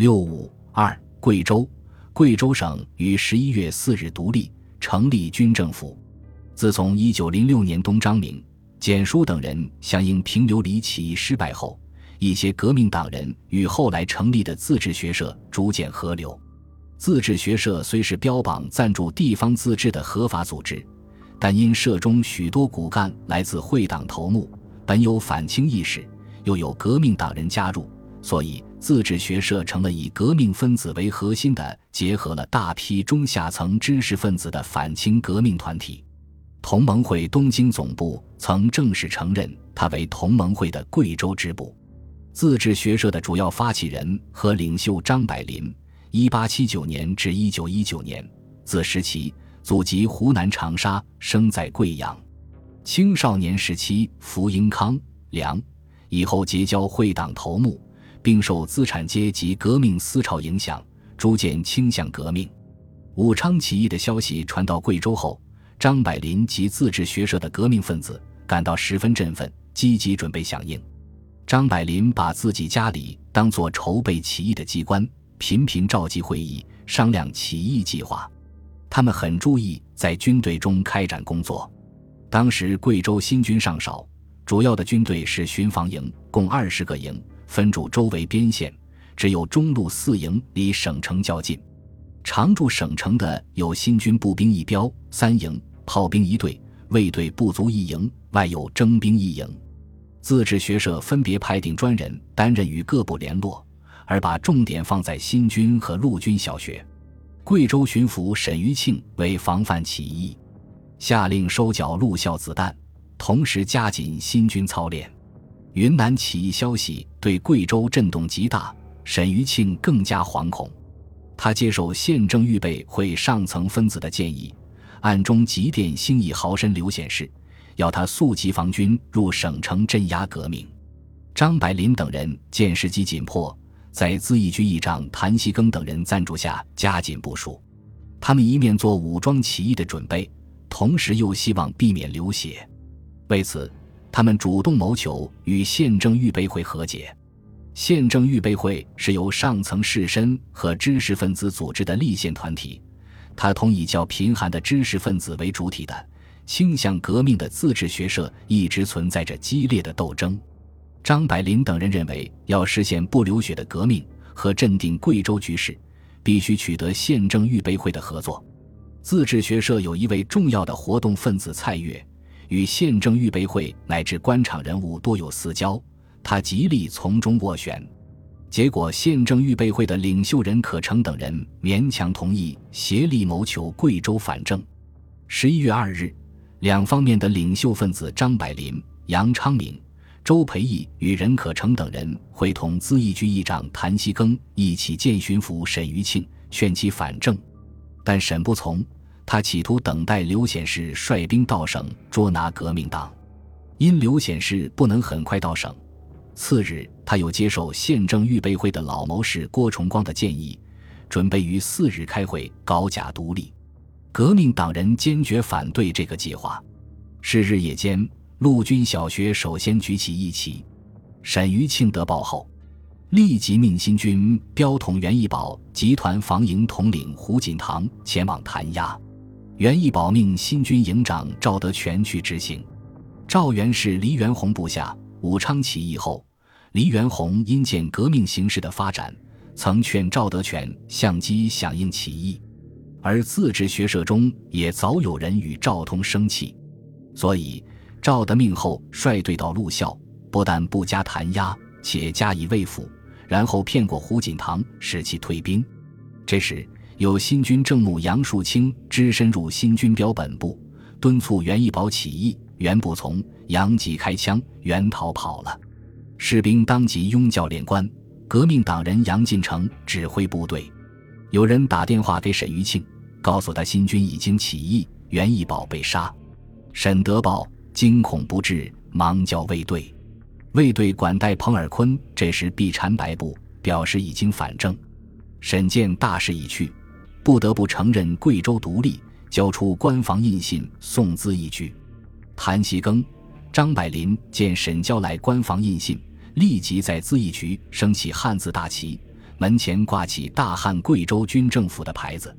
六五二，贵州，贵州省于十一月四日独立，成立军政府。自从一九零六年东张明、简书等人响应平流里起义失败后，一些革命党人与后来成立的自治学社逐渐合流。自治学社虽是标榜赞助地方自治的合法组织，但因社中许多骨干来自会党头目，本有反清意识，又有革命党人加入。所以，自治学社成了以革命分子为核心的，结合了大批中下层知识分子的反清革命团体。同盟会东京总部曾正式承认它为同盟会的贵州支部。自治学社的主要发起人和领袖张百林 （1879 年至1919年），字时奇，祖籍湖南长沙，生在贵阳。青少年时期服英康、梁，以后结交会党头目。并受资产阶级革命思潮影响，逐渐倾向革命。武昌起义的消息传到贵州后，张百林及自治学社的革命分子感到十分振奋，积极准备响应。张百林把自己家里当作筹备起义的机关，频频召集会议商量起义计划。他们很注意在军队中开展工作。当时贵州新军尚少，主要的军队是巡防营，共二十个营。分驻周围边线，只有中路四营离省城较近。常驻省城的有新军步兵一标三营、炮兵一队、卫队不足一营，外有征兵一营。自治学社分别派定专人担任与各部联络，而把重点放在新军和陆军小学。贵州巡抚沈余庆为防范起义，下令收缴陆校子弹，同时加紧新军操练。云南起义消息对贵州震动极大，沈余庆更加惶恐。他接受宪政预备会上层分子的建议，暗中急电兴义豪绅刘显世，要他速集防军入省城镇压革命。张百林等人见时机紧迫，在自义局议长谭锡庚等人赞助下加紧部署。他们一面做武装起义的准备，同时又希望避免流血，为此。他们主动谋求与宪政预备会和解。宪政预备会是由上层士绅和知识分子组织的立宪团体，它同以较贫寒的知识分子为主体的倾向革命的自治学社一直存在着激烈的斗争。张百林等人认为，要实现不流血的革命和镇定贵州局势，必须取得宪政预备会的合作。自治学社有一位重要的活动分子蔡越。与宪政预备会乃至官场人物多有私交，他极力从中斡旋，结果宪政预备会的领袖任可成等人勉强同意协力谋求贵州反正。十一月二日，两方面的领袖分子张百林、杨昌明、周培义与任可成等人会同资义局议长谭锡庚一起见巡抚沈余庆，劝其反正，但沈不从。他企图等待刘显世率兵到省捉拿革命党，因刘显世不能很快到省，次日他又接受宪政预备会的老谋士郭崇光的建议，准备于四日开会搞假独立。革命党人坚决反对这个计划。是日夜间，陆军小学首先举起义旗。沈余庆得报后，立即命新军标统袁义宝集团防营统领胡锦堂前往弹压。袁义保命新军营长赵德全去执行。赵元是黎元洪部下。武昌起义后，黎元洪因见革命形势的发展，曾劝赵德全相机响应起义。而自治学社中也早有人与赵通生气，所以赵德命后率队到陆校，不但不加弹压，且加以慰抚，然后骗过胡锦堂，使其退兵。这时。有新军正牧杨树清只身入新军标本部，敦促袁义宝起义，袁不从，杨即开枪，袁逃跑了。士兵当即拥教练官，革命党人杨进成指挥部队。有人打电话给沈余庆，告诉他新军已经起义，袁义宝被杀。沈德宝惊恐不治，忙叫卫队。卫队管带彭尔坤这时避缠白布，表示已经反正。沈见大势已去。不得不承认贵州独立，交出官方印信送资义局。谭其庚、张百林见沈交来官方印信，立即在资义局升起汉字大旗，门前挂起大汉贵州军政府的牌子。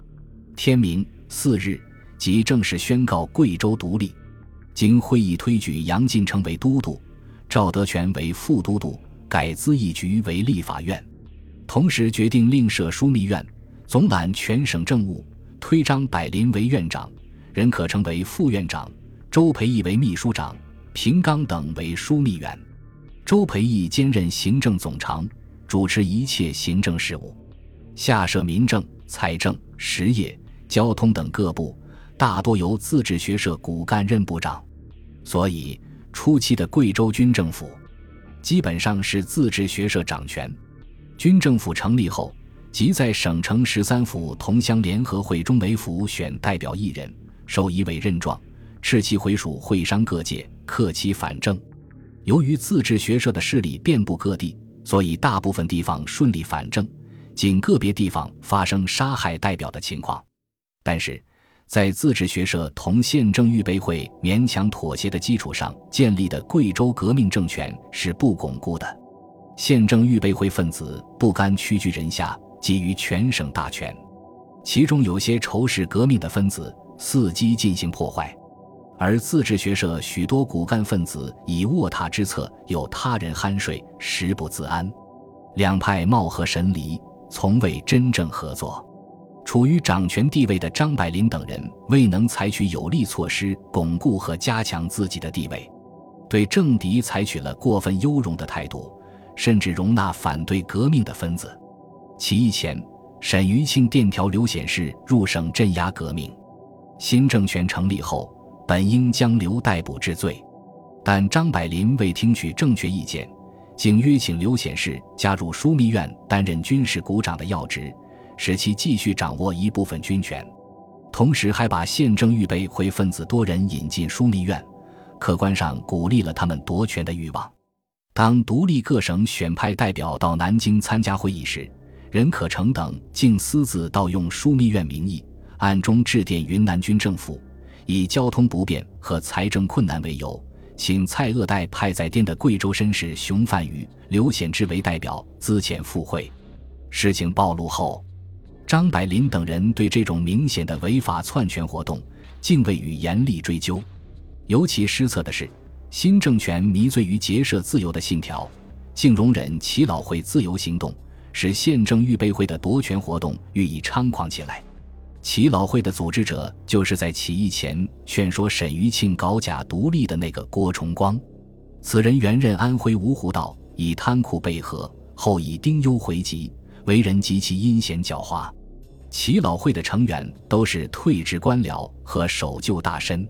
天明四日，即正式宣告贵州独立。经会议推举杨进成为都督，赵德全为副都督，改资议局为立法院。同时决定另设枢密院，总揽全省政务，推张百林为院长，任可成为副院长，周培义为秘书长，平冈等为枢密员。周培义兼任行政总长，主持一切行政事务，下设民政、财政、实业、交通等各部，大多由自治学社骨干任部长。所以初期的贵州军政府，基本上是自治学社掌权。军政府成立后，即在省城十三府同乡联合会中为府选代表一人，授一委任状，斥其回属会商各界，克其反正。由于自治学社的势力遍布各地，所以大部分地方顺利反正，仅个别地方发生杀害代表的情况。但是，在自治学社同宪政预备会勉强妥协的基础上建立的贵州革命政权是不巩固的。宪政预备会分子不甘屈居人下，给予全省大权，其中有些仇视革命的分子伺机进行破坏，而自治学社许多骨干分子以卧榻之侧有他人酣睡，食不自安，两派貌合神离，从未真正合作。处于掌权地位的张百林等人未能采取有力措施巩固和加强自己的地位，对政敌采取了过分优容的态度。甚至容纳反对革命的分子。起义前，沈余庆电调刘显世入省镇压革命。新政权成立后，本应将刘逮捕治罪，但张百林未听取正确意见，竟约请刘显世加入枢密院担任军事股长的要职，使其继续掌握一部分军权。同时，还把宪政预备会分子多人引进枢密院，客观上鼓励了他们夺权的欲望。当独立各省选派代表到南京参加会议时，任可成等竟私自盗用枢密院名义，暗中致电云南军政府，以交通不便和财政困难为由，请蔡锷代派在滇的贵州绅士熊范宇、刘显之为代表资遣赴会。事情暴露后，张百林等人对这种明显的违法篡权活动，竟未予严厉追究。尤其失策的是。新政权迷醉于结社自由的信条，竟容忍耆老会自由行动，使宪政预备会的夺权活动予以猖狂起来。耆老会的组织者就是在起义前劝说沈余庆搞假独立的那个郭崇光。此人原任安徽芜湖道，以贪酷被和，后以丁忧回籍，为人极其阴险狡猾。耆老会的成员都是退职官僚和守旧大绅。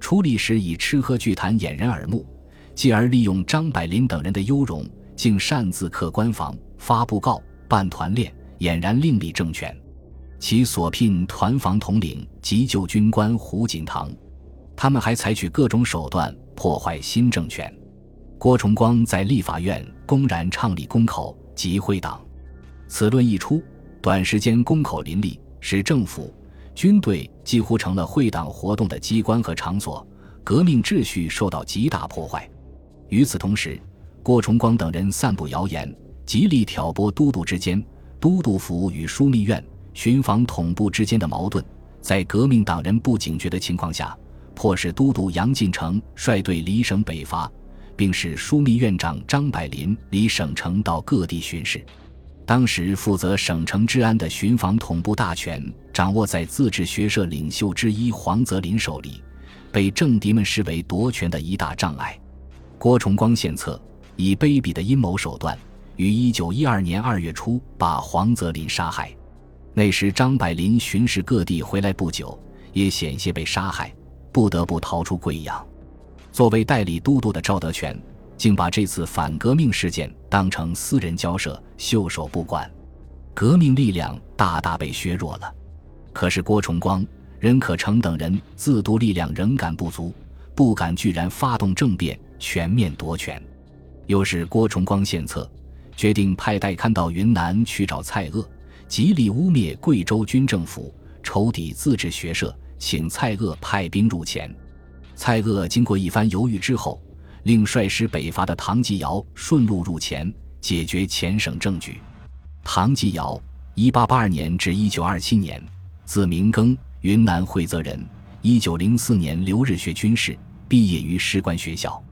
出力时以吃喝聚谈掩人耳目，继而利用张百林等人的优容，竟擅自刻官房、发布告、办团练，俨然另立政权。其所聘团防统领急救军官胡锦堂，他们还采取各种手段破坏新政权。郭崇光在立法院公然倡立公口集会党，此论一出，短时间公口林立，使政府。军队几乎成了会党活动的机关和场所，革命秩序受到极大破坏。与此同时，郭崇光等人散布谣言，极力挑拨都督之间、都督府与枢密院、巡防统部之间的矛盾。在革命党人不警觉的情况下，迫使都督杨进成率队离省北伐，并使枢密院长张百林离省城到各地巡视。当时负责省城治安的巡防统部大权掌握在自治学社领袖之一黄泽林手里，被政敌们视为夺权的一大障碍。郭崇光献策，以卑鄙的阴谋手段，于一九一二年二月初把黄泽林杀害。那时张百林巡视各地回来不久，也险些被杀害，不得不逃出贵阳。作为代理都督的赵德全。竟把这次反革命事件当成私人交涉，袖手不管，革命力量大大被削弱了。可是郭崇光、任可成等人自督力量仍感不足，不敢居然发动政变，全面夺权。又是郭崇光献策，决定派代刊到云南去找蔡锷，极力污蔑贵州军政府，仇敌自治学社，请蔡锷派兵入黔。蔡锷经过一番犹豫之后。令率师北伐的唐继尧顺路入黔，解决黔省政局。唐继尧，一八八二年至一九二七年，字明庚，云南会泽人。一九零四年留日学军事，毕业于士官学校。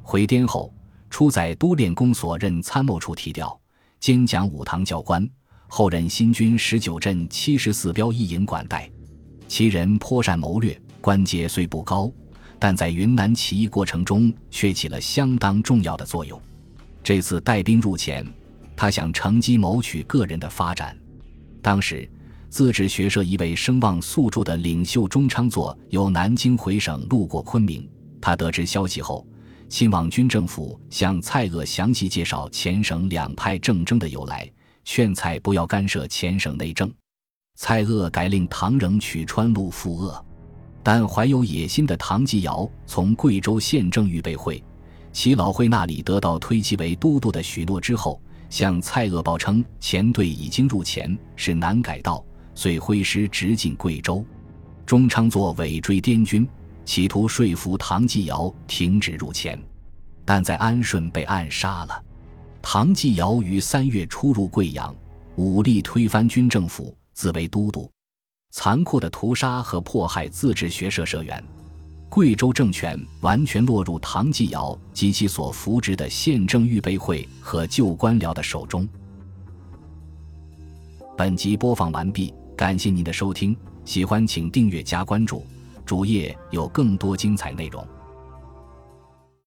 回滇后，初在都练公所任参谋处提调，兼讲武堂教官。后任新军十九镇七十四标一营管带。其人颇善谋略，官阶虽不高，但在云南起义过程中却起了相当重要的作用。这次带兵入黔。他想乘机谋取个人的发展。当时，自治学社一位声望素著的领袖钟昌作由南京回省，路过昆明。他得知消息后，亲王军政府向蔡锷详细介绍黔省两派政争的由来，劝蔡不要干涉黔省内政。蔡锷改令唐仍取川路赴鄂，但怀有野心的唐继尧从贵州县政预备会、齐老会那里得到推其为都督的许诺之后。向蔡锷报称，前队已经入黔，是南改道，遂挥师直进贵州。中昌作尾追滇军，企图说服唐继尧停止入黔，但在安顺被暗杀了。唐继尧于三月初入贵阳，武力推翻军政府，自为都督，残酷的屠杀和迫害自治学社社员。贵州政权完全落入唐继尧及其所扶植的宪政预备会和旧官僚的手中。本集播放完毕，感谢您的收听，喜欢请订阅加关注，主页有更多精彩内容。